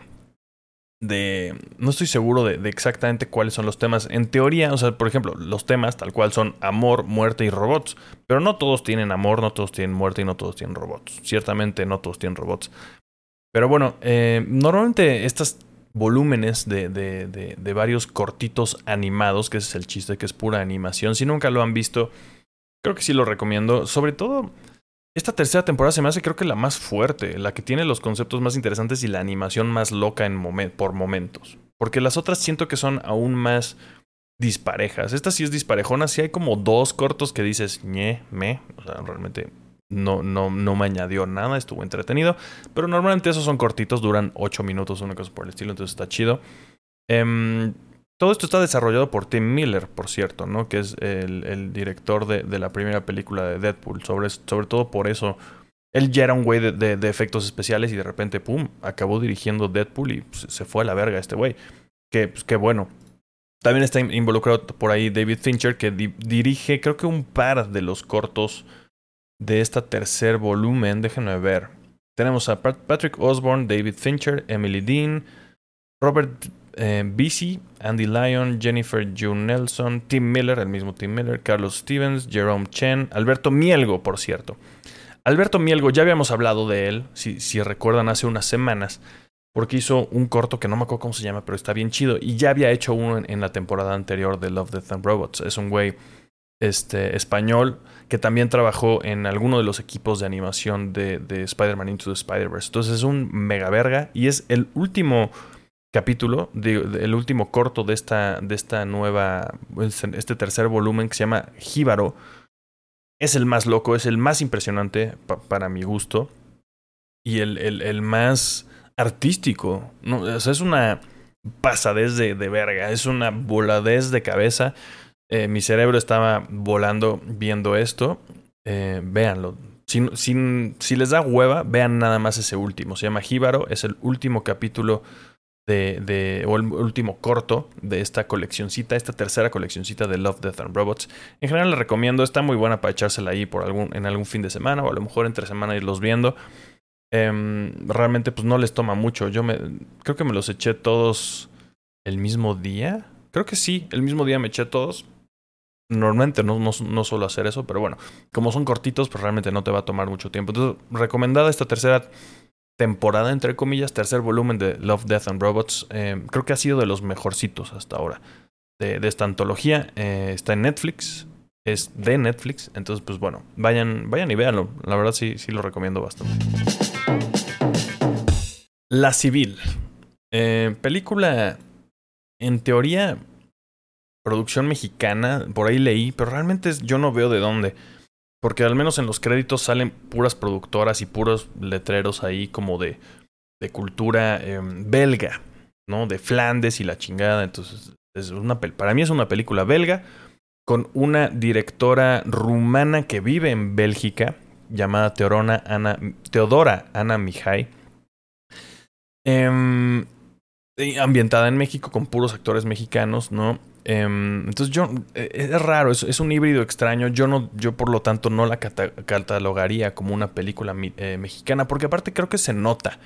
de... No estoy seguro de, exactamente cuáles son los temas. En teoría, o sea, por ejemplo, los temas tal cual son amor, muerte y robots. Pero no todos tienen amor, no todos tienen muerte y no todos tienen robots. Ciertamente no todos tienen robots. Pero bueno, eh, normalmente estos volúmenes de, de, de, de, varios cortitos animados, que ese es el chiste, que es pura animación. Si nunca lo han visto, creo que sí lo recomiendo. Sobre todo esta tercera temporada se me hace creo que la más fuerte, la que tiene los conceptos más interesantes y la animación más loca en por momentos. Porque las otras siento que son aún más disparejas. Esta sí es disparejona, sí hay como dos cortos que dices, ñe, me, o sea, realmente no, no, no me añadió nada, estuvo entretenido. Pero normalmente esos son cortitos, duran ocho minutos, una cosa por el estilo, entonces está chido. Eh, todo esto está desarrollado por Tim Miller, por cierto, ¿no? Que es el, director de, la primera película de Deadpool. Sobre, sobre todo por eso. Él ya era un güey de, efectos especiales y de repente, pum, acabó dirigiendo Deadpool y se fue a la verga este güey. Que, pues, bueno. También está involucrado por ahí David Fincher, que dirige, creo que un par de los cortos de esta tercer volumen. Déjenme ver. Tenemos a Patrick Osborne, David Fincher, Emily Dean, Robert eh, Andy Lyon, Jennifer June Nelson, Tim Miller, el mismo Tim Miller, Carlos Stevens, Jerome Chen, Alberto Mielgo, por cierto. Alberto Mielgo, ya habíamos hablado de él, si, si recuerdan, hace unas semanas, porque hizo un corto que no me acuerdo cómo se llama, pero está bien chido, y ya había hecho uno en, la temporada anterior de Love, Death and Robots. Es un güey este, español que también trabajó en alguno de los equipos de animación de, de Spider-Man Into the Spider-Verse. Entonces es un mega verga y es el último capítulo, el último corto de esta, de esta nueva, este tercer volumen que se llama Jíbaro, es el más loco, es el más impresionante para mi gusto y el, el, más artístico. ¿no? Es una pasadez de, de, verga, es una voladez de cabeza. Eh, mi cerebro estaba volando viendo esto. Eh, véanlo. Si, si les da hueva, vean nada más ese último. Se llama Jíbaro, es el último capítulo de, o el último corto de esta coleccioncita, esta tercera coleccioncita de Love, Death and Robots. En general les recomiendo, está muy buena para echársela ahí por algún, en algún fin de semana o a lo mejor entre semana irlos viendo. Em, realmente pues no les toma mucho. Yo me creo que me los eché todos el mismo día. Creo que sí, el mismo día me eché todos. Normalmente no, no, no, suelo hacer eso, pero bueno, como son cortitos, pues realmente no te va a tomar mucho tiempo. Entonces, recomendada esta tercera temporada, entre comillas, tercer volumen de Love, Death and Robots. Eh, creo que ha sido de los mejorcitos hasta ahora de, esta antología. Eh, está en Netflix, es de Netflix. Entonces, pues bueno, vayan, vayan y véanlo. La verdad sí, sí lo recomiendo bastante. La Civil. Eh, película, en teoría, producción mexicana. Por ahí leí, pero realmente yo no veo de dónde. Porque al menos en los créditos salen puras productoras y puros letreros ahí como de, de cultura em, belga, ¿no? De Flandes y la chingada. Entonces, es una, para mí es una película belga con una directora rumana que vive en Bélgica llamada Teodora Ana, Teodora Ana Mihai. Em, ambientada en México con puros actores mexicanos, ¿no? Em, entonces yo, eh, es raro, es, un híbrido extraño. Yo no, yo por lo tanto no la catalogaría como una película eh, mexicana, porque aparte creo que se nota.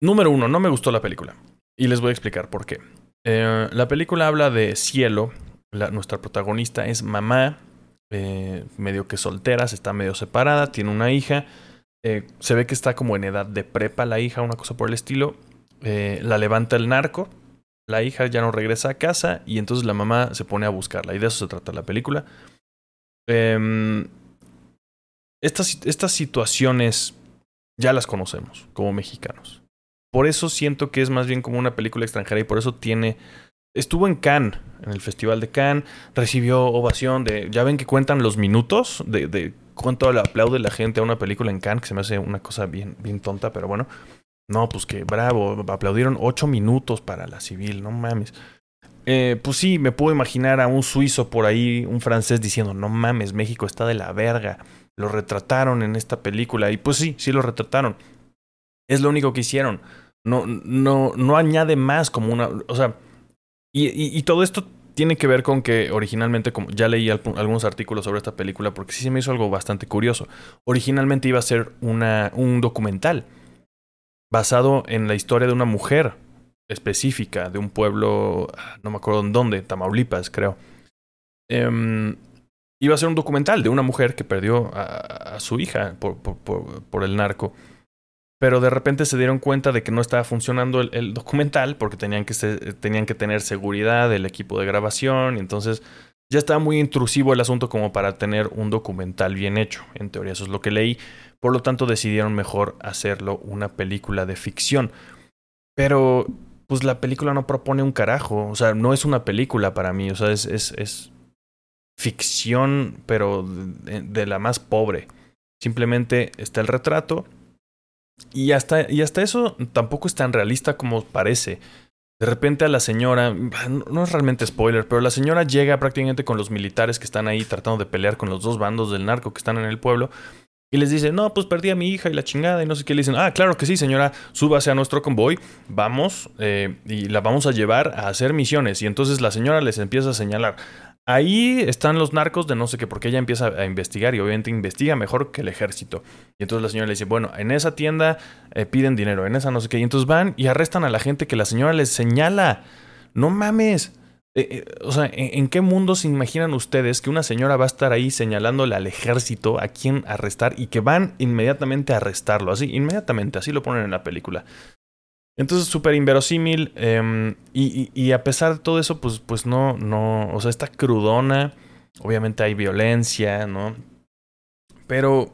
Número uno, no me gustó la película. Y les voy a explicar por qué. Eh, la película habla de Cielo. nuestra protagonista es mamá, medio que soltera, se está medio separada, tiene una hija. se ve que está como en edad de prepa la hija, una cosa por el estilo. la levanta el narco la hija ya no regresa a casa y entonces la mamá se pone a buscarla. Y de eso se trata la película. Em, estas, estas situaciones ya las conocemos como mexicanos. Por eso siento que es más bien como una película extranjera y por eso tiene... Estuvo en Cannes, en el Festival de Cannes, recibió ovación de... Ya ven que cuentan los minutos de, de cuánto le aplaude la gente a una película en Cannes, que se me hace una cosa bien, bien tonta, pero bueno. No, pues que bravo, aplaudieron ocho minutos para la civil, no mames. Eh, pues sí, me puedo imaginar a un suizo por ahí, un francés diciendo, no mames, México está de la verga. Lo retrataron en esta película. Y pues sí, sí lo retrataron. Es lo único que hicieron. No, no, no añade más como una. O sea. Y, y, todo esto tiene que ver con que originalmente, como ya leí algunos artículos sobre esta película, porque sí se me hizo algo bastante curioso. Originalmente iba a ser una, un documental basado en la historia de una mujer específica de un pueblo, no me acuerdo en dónde, Tamaulipas, creo. Em, iba a ser un documental de una mujer que perdió a, su hija por, el narco. Pero de repente se dieron cuenta de que no estaba funcionando el, documental porque tenían que, tenían que tener seguridad del equipo de grabación. Y entonces ya estaba muy intrusivo el asunto como para tener un documental bien hecho. En teoría, eso es lo que leí. Por lo tanto, decidieron mejor hacerlo una película de ficción. Pero, pues la película no propone un carajo. O sea, no es una película para mí. O sea, es, es, es ficción, pero de, la más pobre. Simplemente está el retrato. Y hasta, y hasta eso tampoco es tan realista como parece. De repente a la señora, no es realmente spoiler, pero la señora llega prácticamente con los militares que están ahí tratando de pelear con los dos bandos del narco que están en el pueblo y les dice, no, pues perdí a mi hija y la chingada y no sé qué. Le dicen, ah, claro que sí, señora, súbase a nuestro convoy, vamos eh, y la vamos a llevar a hacer misiones. Y entonces la señora les empieza a señalar, ahí están los narcos de no sé qué, porque ella empieza a investigar y obviamente investiga mejor que el ejército. Y entonces la señora le dice, bueno, en esa tienda eh, piden dinero, en esa no sé qué. Y entonces van y arrestan a la gente que la señora les señala. No mames. Eh, eh, o sea, ¿en, qué mundo se imaginan ustedes que una señora va a estar ahí señalándole al ejército a quién arrestar y que van inmediatamente a arrestarlo? Así, inmediatamente, así lo ponen en la película. Entonces, súper inverosímil. Em, y, a pesar de todo eso, pues, pues no, no. O sea, está crudona. Obviamente hay violencia, ¿no? Pero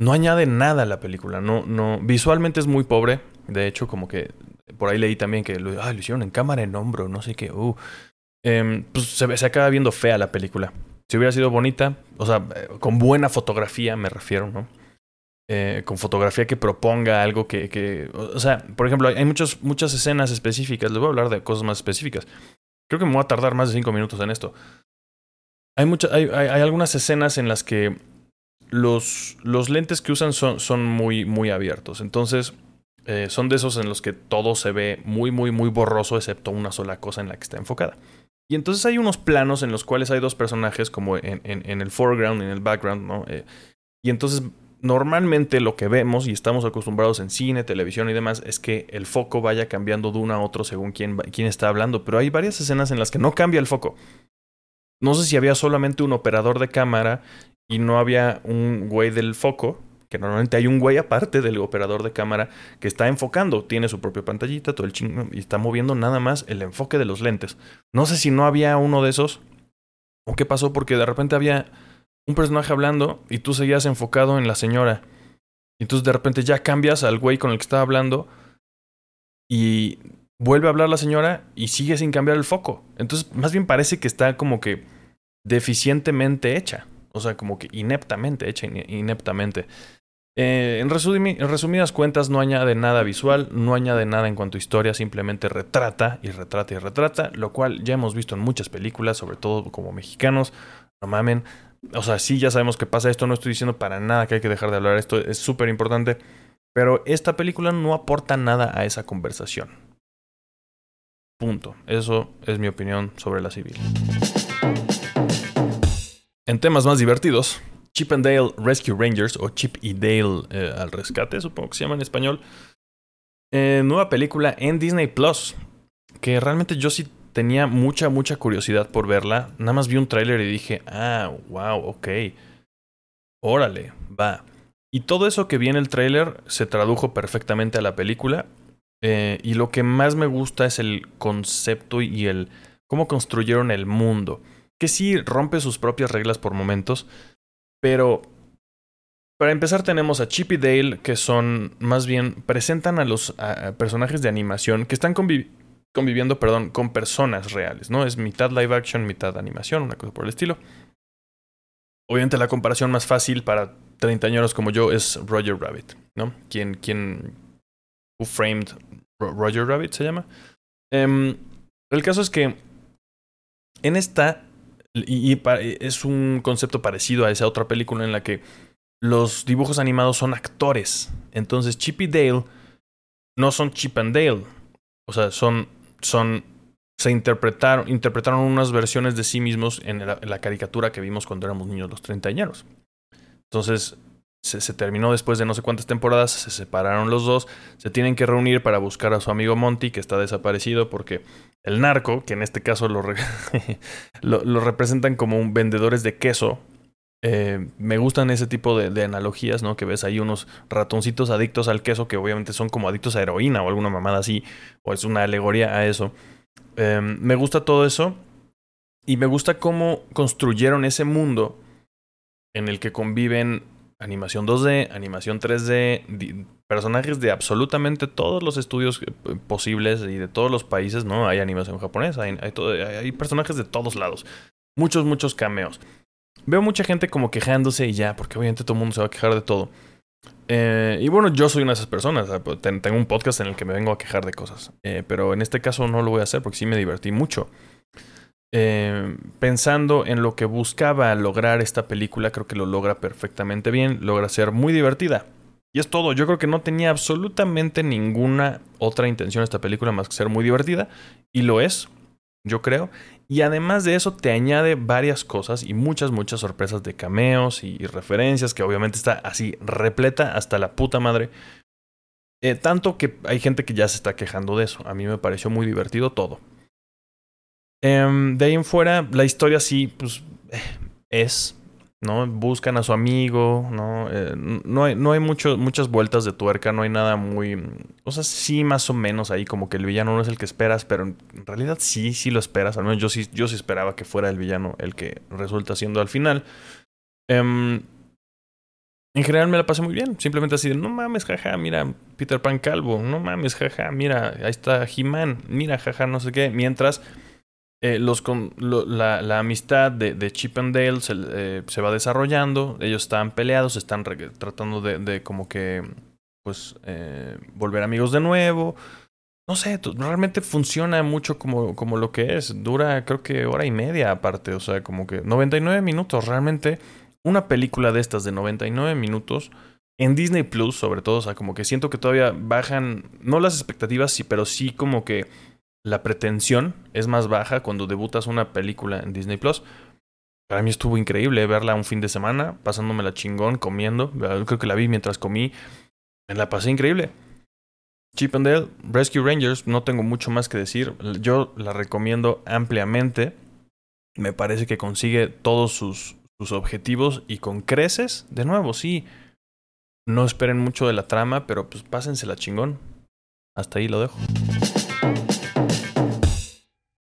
no añade nada a la película. No, no. Visualmente es muy pobre. De hecho, como que por ahí leí también que lo, ah, lo hicieron en cámara en hombro, no sé qué. Uh. Em, pues se, acaba viendo fea la película. Si hubiera sido bonita, o sea, eh, con buena fotografía me refiero, ¿no? Eh, con fotografía que proponga algo que, que, o sea, por ejemplo, hay muchos, muchas escenas específicas, les voy a hablar de cosas más específicas. Creo que me voy a tardar más de cinco minutos en esto. Hay, muchas, hay, hay, hay, algunas escenas en las que los, los lentes que usan son, son muy, muy abiertos. Entonces, eh, son de esos en los que todo se ve muy, muy, muy borroso, excepto una sola cosa en la que está enfocada. Y entonces hay unos planos en los cuales hay dos personajes como en, en, el foreground y en el background, ¿no? Eh, y entonces normalmente lo que vemos y estamos acostumbrados en cine, televisión y demás es que el foco vaya cambiando de uno a otro según quién, quién está hablando, pero hay varias escenas en las que no cambia el foco. no sé si había solamente un operador de cámara y no había un güey del foco, que normalmente hay un güey aparte del operador de cámara que está enfocando, tiene su propia pantallita, todo el chingo, y está moviendo nada más el enfoque de los lentes. No sé si no había uno de esos o qué pasó porque de repente había un personaje hablando y tú seguías enfocado en la señora. Y entonces de repente ya cambias al güey con el que estaba hablando y vuelve a hablar la señora y sigue sin cambiar el foco. Entonces más bien parece que está como que deficientemente hecha. O sea, como que ineptamente hecha, ineptamente. Eh, en, en, resumidas cuentas, no añade nada visual, no añade nada en cuanto a historia, simplemente retrata y retrata y retrata, lo cual ya hemos visto en muchas películas, sobre todo como mexicanos. No mamen, o sea, sí, ya sabemos que pasa esto, no estoy diciendo para nada que hay que dejar de hablar, esto es súper importante, pero esta película no aporta nada a esa conversación. Punto. Eso es mi opinión sobre la civil. En temas más divertidos, Chip and Dale Rescue Rangers o Chip y Dale eh, al rescate, supongo que se llama en español. Eh, nueva película en Disney Plus, que realmente yo sí tenía mucha, mucha curiosidad por verla. Nada más vi un tráiler y dije, ah, wow, ok. Órale, va. Y todo eso que vi en el tráiler se tradujo perfectamente a la película. Eh, y lo que más me gusta es el concepto y el cómo construyeron el mundo. Que sí rompe sus propias reglas por momentos. Pero para empezar tenemos a Chip y Dale que son más bien presentan a los personajes de animación que están conviviendo perdón, con personas reales, ¿no? Es mitad live action, mitad animación, una cosa por el estilo. Obviamente la comparación más fácil para treintañeros como yo es Roger Rabbit, ¿no? Quien, quien, Who Framed Roger Rabbit se llama. Em, el caso es que en esta, y, es un concepto parecido a esa otra película en la que los dibujos animados son actores. Entonces Chip y Dale no son Chip and Dale. O sea, son son se interpretaron, interpretaron unas versiones de sí mismos en la, caricatura que vimos cuando éramos niños los treintañeros. Entonces, se, se, terminó después de no sé cuántas temporadas, se separaron los dos, se tienen que reunir para buscar a su amigo Monty, que está desaparecido, porque el narco, que en este caso lo, lo, representan como un vendedores de queso, eh, me gustan ese tipo de, analogías, ¿no? Que ves ahí unos ratoncitos adictos al queso que obviamente son como adictos a heroína o alguna mamada así, o es una alegoría a eso. Em, me gusta todo eso y me gusta cómo construyeron ese mundo en el que conviven animación 2D, animación 3D, personajes de absolutamente todos los estudios eh, posibles y de todos los países, ¿no? Hay animación japonesa, hay, personajes de todos lados. Muchos, muchos cameos. Veo mucha gente como quejándose y ya, porque obviamente todo el mundo se va a quejar de todo. Eh, y bueno, yo soy una de esas personas. Pues, tengo un podcast en el que me vengo a quejar de cosas. Eh, pero en este caso no lo voy a hacer porque sí me divertí mucho. Pensando en lo que buscaba lograr esta película, creo que lo logra perfectamente bien. Logra ser muy divertida. Y es todo. Yo creo que no tenía absolutamente ninguna otra intención esta película más que ser muy divertida. Y lo es, yo creo. Y además de eso te añade varias cosas y muchas, muchas sorpresas de cameos y, referencias que obviamente está así repleta hasta la puta madre. Eh, tanto que hay gente que ya se está quejando de eso. A mí me pareció muy divertido todo. Em, de ahí en fuera, la historia sí, pues eh, es ¿no? Buscan a su amigo, ¿no? Eh, no hay, no hay muchas vueltas de tuerca, no hay nada muy... O sea, sí, más o menos ahí como que el villano no es el que esperas, pero en realidad sí, sí lo esperas. Al menos yo sí, yo sí esperaba que fuera el villano el que resulta siendo al final. Em, en general me la pasé muy bien. Simplemente así de, no mames, jaja, mira, Peter Pan calvo. No mames, jaja, mira, ahí está He-Man. Mira, jaja, no sé qué. Mientras eh, los con, la, la, amistad de, de Chip and Dale se, eh, va desarrollando. Ellos están peleados, están tratando de, de, como que, pues, eh, volver amigos de nuevo. No sé, realmente funciona mucho como, como lo que es. Dura, creo que hora y media aparte. O sea, como que 99 minutos. Realmente, una película de estas de 99 minutos. En Disney Plus, sobre todo, o sea, como que siento que todavía bajan, no las expectativas, sí, pero sí como que la pretensión es más baja cuando debutas una película en Disney Plus. Para mí estuvo increíble verla un fin de semana, pasándome la chingón, comiendo. Creo que la vi mientras comí. Me la pasé increíble. Chip and Dale, Rescue Rangers, no tengo mucho más que decir. Yo la recomiendo ampliamente. Me parece que consigue todos sus, sus objetivos y con creces, de nuevo, sí. No esperen mucho de la trama, pero pues pásensela chingón. Hasta ahí lo dejo.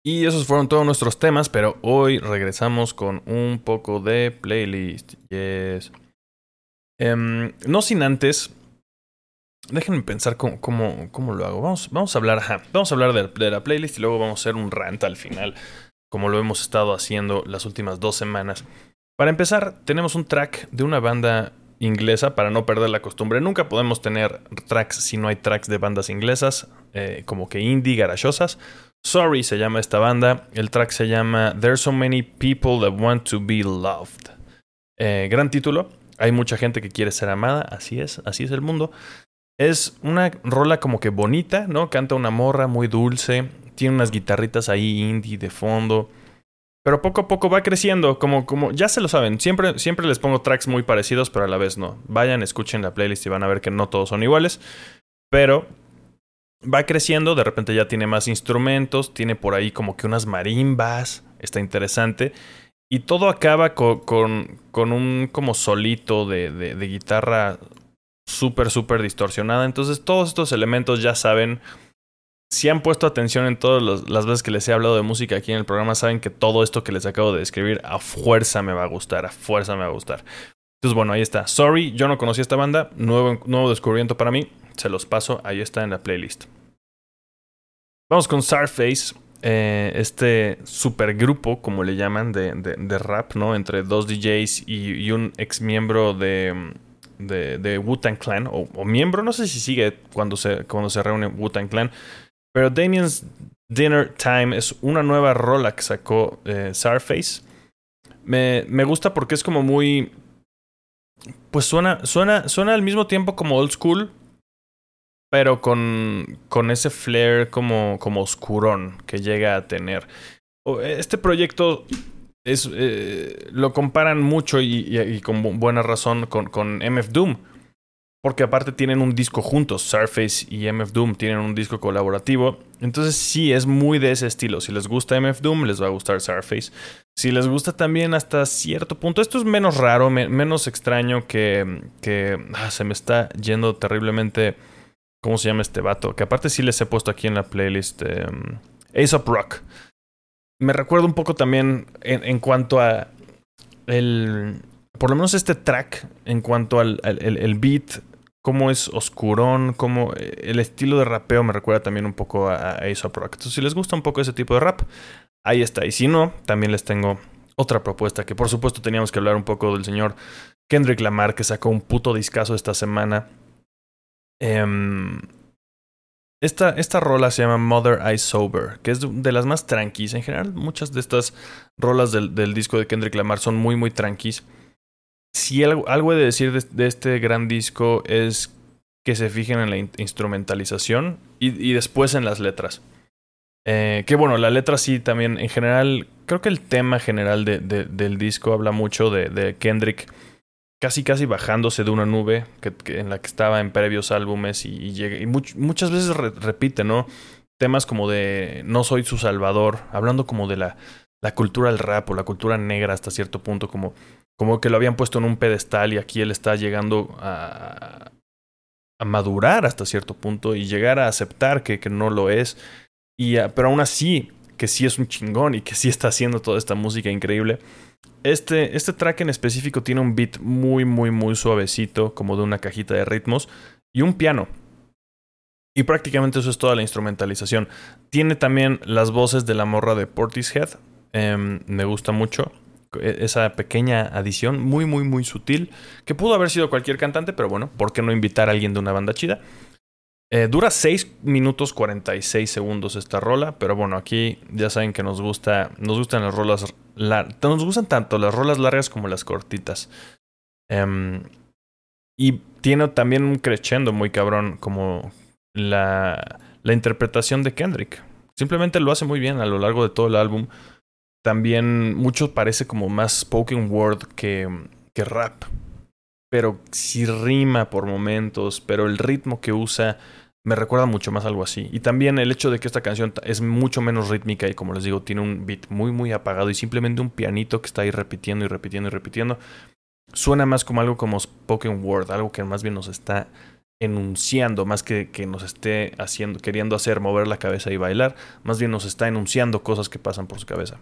Y esos fueron todos nuestros temas, pero hoy regresamos con un poco de playlist. Em, no sin antes. Déjenme pensar cómo, cómo, lo hago. Vamos, vamos a hablar. vamos a hablar de, de, la playlist y luego vamos a hacer un rant al final. Como lo hemos estado haciendo las últimas dos semanas. Para empezar, tenemos un track de una banda inglesa para no perder la costumbre. Nunca podemos tener tracks si no hay tracks de bandas inglesas, eh, como que indie, garachosas. Sorry se llama esta banda. El track se llama There's So Many People That Want to Be Loved. Eh, gran título. Hay mucha gente que quiere ser amada. Así es, así es el mundo. Es una rola como que bonita, ¿no? Canta una morra muy dulce. Tiene unas guitarritas ahí indie de fondo. Pero poco a poco va creciendo, como, como ya se lo saben, siempre, siempre les pongo tracks muy parecidos, pero a la vez no. Vayan, escuchen la playlist y van a ver que no todos son iguales. Pero va creciendo, de repente ya tiene más instrumentos, tiene por ahí como que unas marimbas, está interesante. Y todo acaba con, con, un como solito de, de, de guitarra súper, súper distorsionada. Entonces todos estos elementos ya saben si han puesto atención en todas las veces que les he hablado de música aquí en el programa, saben que todo esto que les acabo de describir a fuerza me va a gustar, a fuerza me va a gustar. Entonces, bueno, ahí está. Sorry, yo no conocía esta banda, nuevo, nuevo descubrimiento para mí, se los paso, ahí está en la playlist. Vamos con Sarface, eh, este supergrupo, como le llaman, de, de, rap, ¿no? Entre dos DJs y, un ex miembro de, de, Wu-Tang Clan, o, miembro, no sé si sigue cuando se, cuando se reúne Wu-Tang Clan, pero Damien's Dinner Time es una nueva rola que sacó eh. Me, me gusta porque es como muy. Pues suena, suena, suena al mismo tiempo como old school, pero con, con ese flair como, como oscurón que llega a tener. Este proyecto es, eh, lo comparan mucho y, con buena razón con, con MF Doom porque aparte tienen un disco juntos, Surface y MF Doom tienen un disco colaborativo. Entonces sí, es muy de ese estilo. Si les gusta MF Doom, les va a gustar Surface. Si les gusta también hasta cierto punto, esto es menos raro, menos extraño que... que ah, se me está yendo terriblemente... ¿Cómo se llama este vato? Que aparte sí les he puesto aquí en la playlist. Eh, Ace of Rock. Me recuerda un poco también en, cuanto a... El, por lo menos este track, en cuanto al el, beat cómo es oscurón, cómo eh, el estilo de rapeo me recuerda también un poco a, Ace of Rock. Entonces, si les gusta un poco ese tipo de rap, ahí está. Y si no, también les tengo otra propuesta, que por supuesto teníamos que hablar un poco del señor Kendrick Lamar, que sacó un puto discazo esta semana. Em, esta, esta rola se llama Mother I Sober, que es de, las más tranquis. En general, muchas de estas rolas del, disco de Kendrick Lamar son muy, muy tranquis si algo, algo he de decir de, este gran disco es que se fijen en la instrumentalización y, después en las letras. Eh, que bueno, la letra sí también, en general, creo que el tema general de, del disco habla mucho de, Kendrick casi casi bajándose de una nube que, en la que estaba en previos álbumes y, llega, y muchas veces repite, ¿no? Temas como de No soy su salvador, hablando como de la, la cultura del rap o la cultura negra hasta cierto punto, como como que lo habían puesto en un pedestal y aquí él está llegando a, a madurar hasta cierto punto y llegar a aceptar que, que no lo es. Y, pero aún así, que sí es un chingón y que sí está haciendo toda esta música increíble. Este, este track en específico tiene un beat muy, muy, muy suavecito, como de una cajita de ritmos, y un piano. Y prácticamente eso es toda la instrumentalización. Tiene también las voces de la morra de Portishead. Em, me gusta mucho. E, esa pequeña adición muy, muy, muy sutil, que pudo haber sido cualquier cantante, pero bueno, ¿por qué no invitar a alguien de una banda chida? Eh, dura 6 minutos 46 segundos esta rola, pero bueno, aquí ya saben que nos gusta, nos gustan las rolas, nos gustan tanto las rolas largas como las cortitas. Em, y tiene también un crescendo muy cabrón como la, la interpretación de Kendrick. Simplemente lo hace muy bien a lo largo de todo el álbum. También mucho parece como más spoken word que, que rap. Pero sí rima por momentos, pero el ritmo que usa me recuerda mucho más algo así. Y también el hecho de que esta canción es mucho menos rítmica y como les digo, tiene un beat muy muy apagado y simplemente un pianito que está ahí repitiendo y repitiendo y repitiendo, suena más como algo como spoken word, algo que más bien nos está enunciando, más que que nos esté haciendo, queriendo hacer mover la cabeza y bailar, más bien nos está enunciando cosas que pasan por su cabeza.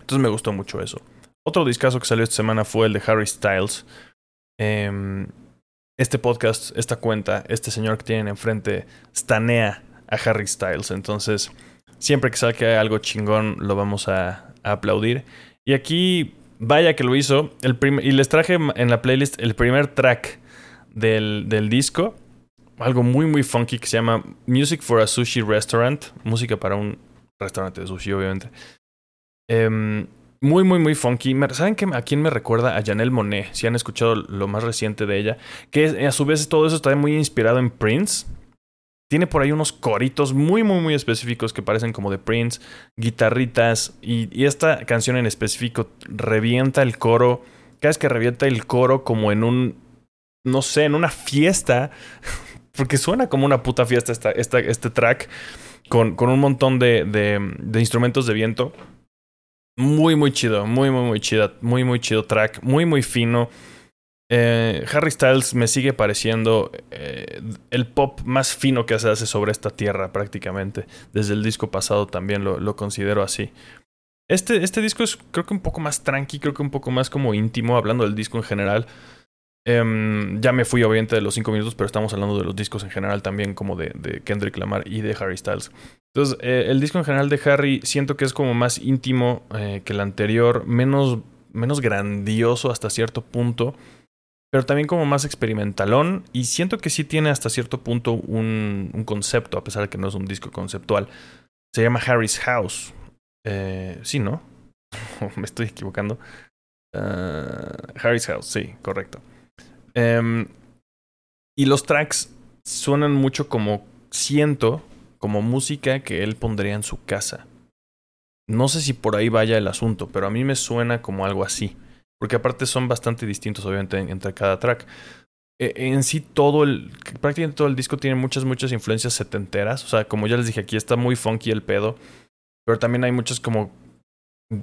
Entonces me gustó mucho eso. Otro discazo que salió esta semana fue el de Harry Styles. Eh, este podcast, esta cuenta, este señor que tienen enfrente, stanea a Harry Styles. Entonces, siempre que saque algo chingón, lo vamos a, aplaudir. Y aquí, vaya que lo hizo. El y les traje en la playlist el primer track del, del disco. Algo muy, muy funky que se llama Music for a Sushi Restaurant. Música para un restaurante de sushi, obviamente. Eh, muy, muy, muy funky. ¿Saben que a quién me recuerda? A Janelle Monet, si han escuchado lo más reciente de ella. Que a su vez todo eso está muy inspirado en Prince. Tiene por ahí unos coritos muy, muy, muy específicos que parecen como de Prince, guitarritas. Y, esta canción en específico revienta el coro. Cada vez que revienta el coro como en un, no sé, en una fiesta. Porque suena como una puta fiesta esta, este track. Con, con un montón de, de instrumentos de viento muy, muy chido, muy, muy, muy chido, muy, muy chido track, muy, muy fino. Eh, Harry Styles me sigue pareciendo eh, el pop más fino que se hace sobre esta tierra prácticamente. Desde el disco pasado también lo, lo considero así. Este, este disco es creo que un poco más tranqui, creo que un poco más como íntimo, hablando del disco en general. Um, ya me fui obviamente de los cinco minutos, pero estamos hablando de los discos en general también, como de, Kendrick Lamar y de Harry Styles. Entonces, eh, el disco en general de Harry siento que es como más íntimo eh, que el anterior, menos, menos grandioso hasta cierto punto, pero también como más experimentalón y siento que sí tiene hasta cierto punto un, un concepto, a pesar de que no es un disco conceptual. Se llama Harry's House. Eh, sí, ¿no? me estoy equivocando. Uh, Harry's House, sí, correcto. Um, y los tracks suenan mucho como siento, como música que él pondría en su casa. No sé si por ahí vaya el asunto, pero a mí me suena como algo así. Porque aparte son bastante distintos, obviamente, entre cada track. E, en sí, todo el. Prácticamente todo el disco tiene muchas, muchas influencias setenteras. O sea, como ya les dije, aquí está muy funky el pedo. Pero también hay muchas como.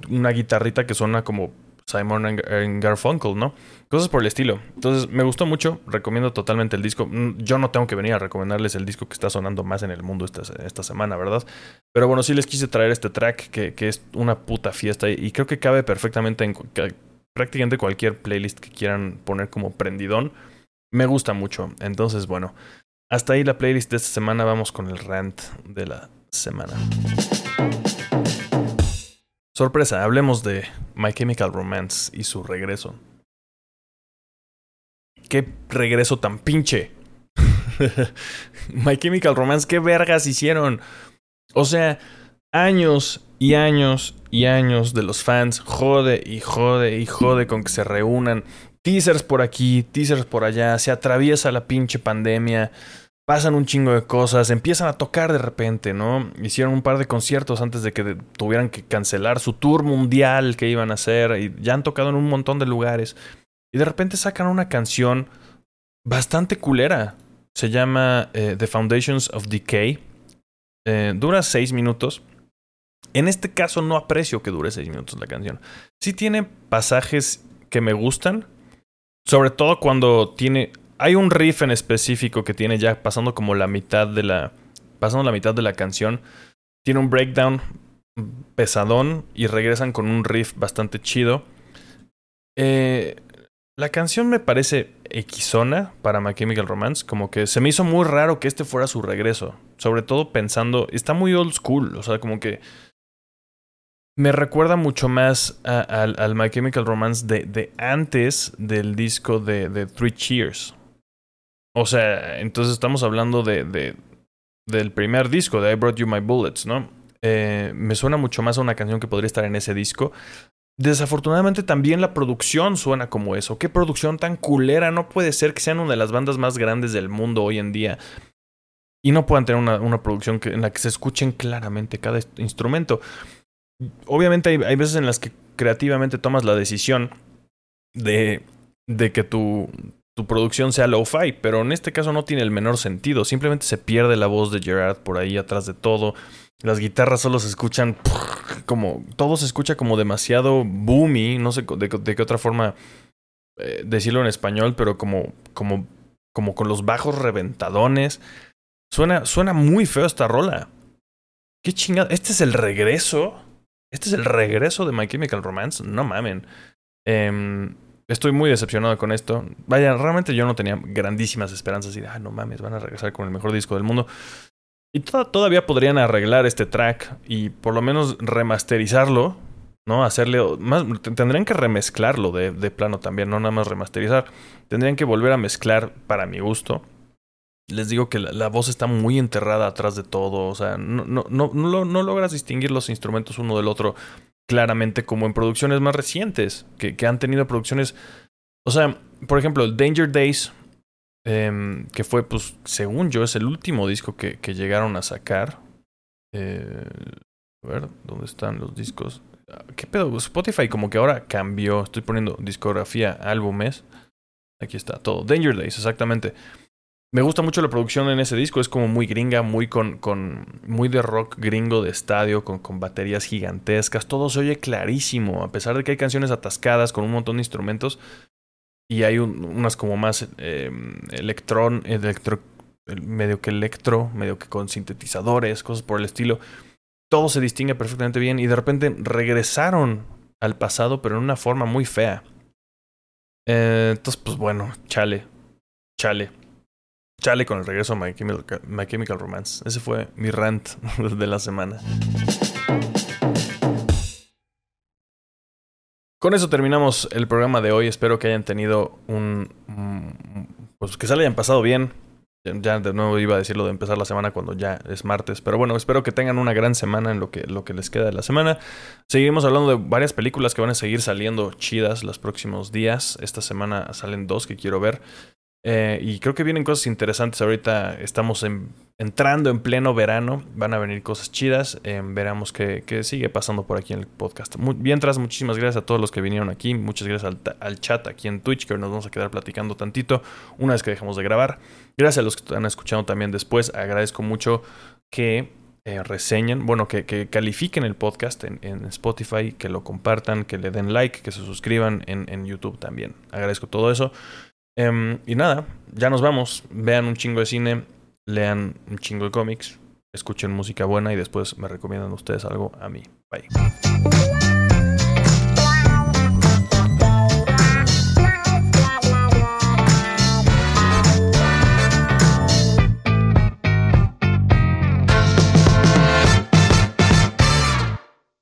Una guitarrita que suena como Simon and Garfunkel, ¿no? Cosas por el estilo. Entonces, me gustó mucho. Recomiendo totalmente el disco. Mm, yo no tengo que venir a recomendarles el disco que está sonando más en el mundo esta, esta semana, ¿verdad? Pero bueno, sí les quise traer este track que, que es una puta fiesta y creo que cabe perfectamente en prácticamente cualquier playlist que quieran poner como prendidón. Me gusta mucho. Entonces, bueno, hasta ahí la playlist de esta semana. Vamos con el rant de la semana. Sorpresa, hablemos de My Chemical Romance y su regreso. ¿Qué regreso tan pinche? My Chemical Romance, ¿qué vergas hicieron? O sea, años y años y años de los fans, jode y jode y jode con que se reúnan. Teasers por aquí, teasers por allá, se atraviesa la pinche pandemia pasan un chingo de cosas, empiezan a tocar de repente, ¿no? Hicieron un par de conciertos antes de que tuvieran que cancelar su tour mundial que iban a hacer y ya han tocado en un montón de lugares. Y de repente sacan una canción bastante culera. Se llama eh, The Foundations of Decay. Eh, dura seis minutos. En este caso no aprecio que dure seis minutos la canción. Sí tiene pasajes que me gustan. Sobre todo cuando tiene hay un riff en específico que tiene ya pasando como la mitad de la. Pasando la mitad de la canción. Tiene un breakdown pesadón y regresan con un riff bastante chido. Eh, la canción me parece equisona para My Chemical Romance. Como que se me hizo muy raro que este fuera su regreso. Sobre todo pensando. Está muy old school. O sea, como que me recuerda mucho más al My Chemical Romance de, de, antes del disco de, de Three Cheers. O sea, entonces estamos hablando de, de del primer disco, de I Brought You My Bullets, ¿no? Eh, me suena mucho más a una canción que podría estar en ese disco. Desafortunadamente también la producción suena como eso. ¿Qué producción tan culera? No puede ser que sean una de las bandas más grandes del mundo hoy en día. Y no puedan tener una, una producción en la que se escuchen claramente cada instrumento. Obviamente hay, hay veces en las que creativamente tomas la decisión de, de que tu, tu producción sea lo-fi, pero en este caso no tiene el menor sentido. Simplemente se pierde la voz de Gerard por ahí atrás de todo. Las guitarras solo se escuchan como. Todo se escucha como demasiado boomy. No sé de, qué otra forma eh, decirlo en español, pero como, como, como con los bajos reventadones. Suena, suena muy feo esta rola. Qué chingada. Este es el regreso. Este es el regreso de My Chemical Romance. No mamen. Eh, Estoy muy decepcionado con esto. Vaya, realmente yo no tenía grandísimas esperanzas y de, ah, no mames, van a regresar con el mejor disco del mundo. Y todavía podrían arreglar este track y por lo menos remasterizarlo, ¿no? Hacerle más. Tendrían que remezclarlo de, de plano también, no nada más remasterizar. Tendrían que volver a mezclar para mi gusto. Les digo que la, voz está muy enterrada atrás de todo. O sea, no, no, no, no, logras distinguir los instrumentos uno del otro claramente como en producciones más recientes, que, que han tenido producciones... O sea, por ejemplo, el Danger Days, eh, que fue, pues, según yo, es el último disco que, que llegaron a sacar. Eh, a ver, ¿dónde están los discos? ¿Qué pedo? Spotify como que ahora cambió. Estoy poniendo discografía, álbumes. Aquí está todo. Danger Days, exactamente. Me gusta mucho la producción en ese disco, es como muy gringa, muy con, con muy de rock gringo de estadio, con, con, baterías gigantescas, todo se oye clarísimo, a pesar de que hay canciones atascadas con un montón de instrumentos y hay unas como más eh, electrón, electro, medio que electro, medio que con sintetizadores, cosas por el estilo. Todo se distingue perfectamente bien y de repente regresaron al pasado, pero en una forma muy fea. Eh, entonces, pues bueno, chale, chale. Chale con el regreso a My Chemical, Romance. Ese fue mi rant de la semana. Con eso terminamos el programa de hoy. Espero que hayan tenido un. Pues que se le hayan pasado bien. Ya de nuevo iba a decirlo de empezar la semana cuando ya es martes. Pero bueno, espero que tengan una gran semana en lo que, lo que les queda de la semana. Seguiremos hablando de varias películas que van a seguir saliendo chidas los próximos días. Esta semana salen dos que quiero ver. Eh, y creo que vienen cosas interesantes. Ahorita estamos entrando en pleno verano. Van a venir cosas chidas. Eh, veremos qué, sigue pasando por aquí en el podcast. mientras, muchísimas gracias a todos los que vinieron aquí. Muchas gracias al, chat aquí en Twitch, que hoy nos vamos a quedar platicando tantito una vez que dejemos de grabar. Gracias a los que están escuchando también después. Agradezco mucho que eh, reseñen, bueno, que, califiquen el podcast en, Spotify, que lo compartan, que le den like, que se suscriban en YouTube también. Agradezco todo eso. Em, y nada, ya nos vamos. Vean un chingo de cine, lean un chingo de cómics, escuchen música buena y después me recomiendan ustedes algo a mí. Bye.